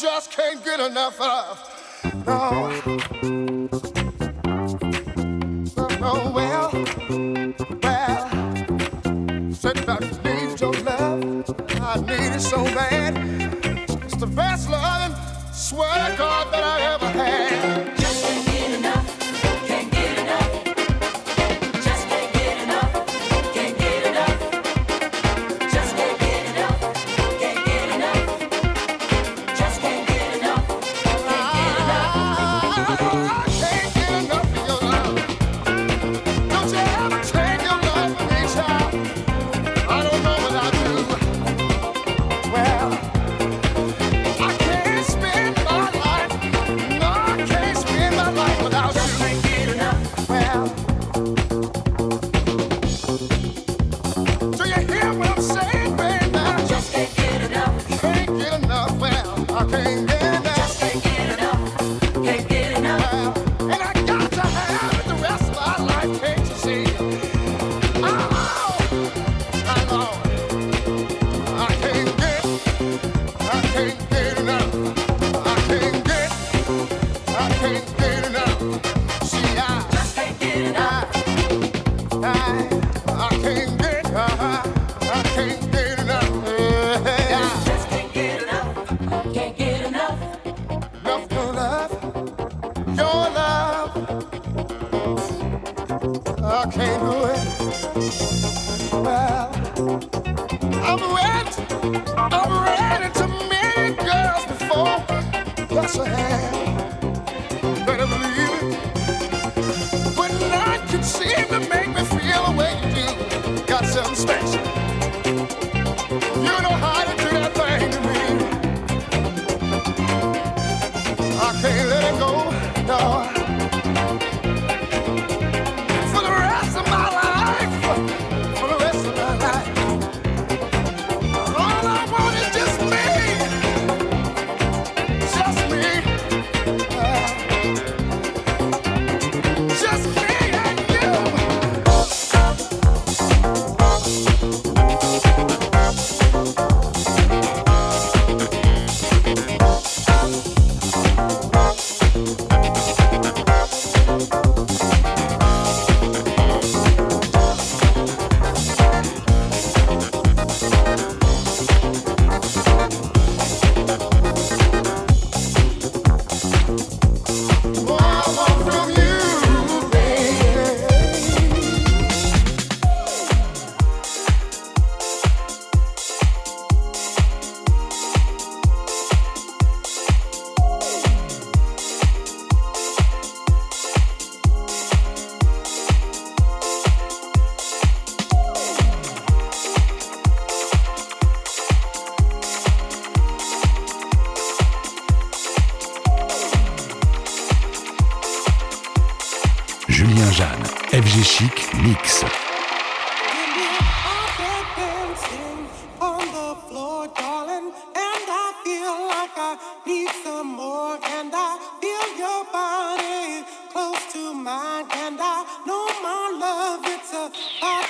just can't get enough of. No. oh well, well. Said I need your love. I need it so bad. It's the best loving, swear to God, that I ever had. Cross her hand.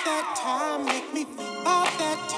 That time, make me about that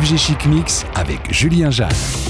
FG Chic Mix avec Julien Jeanne.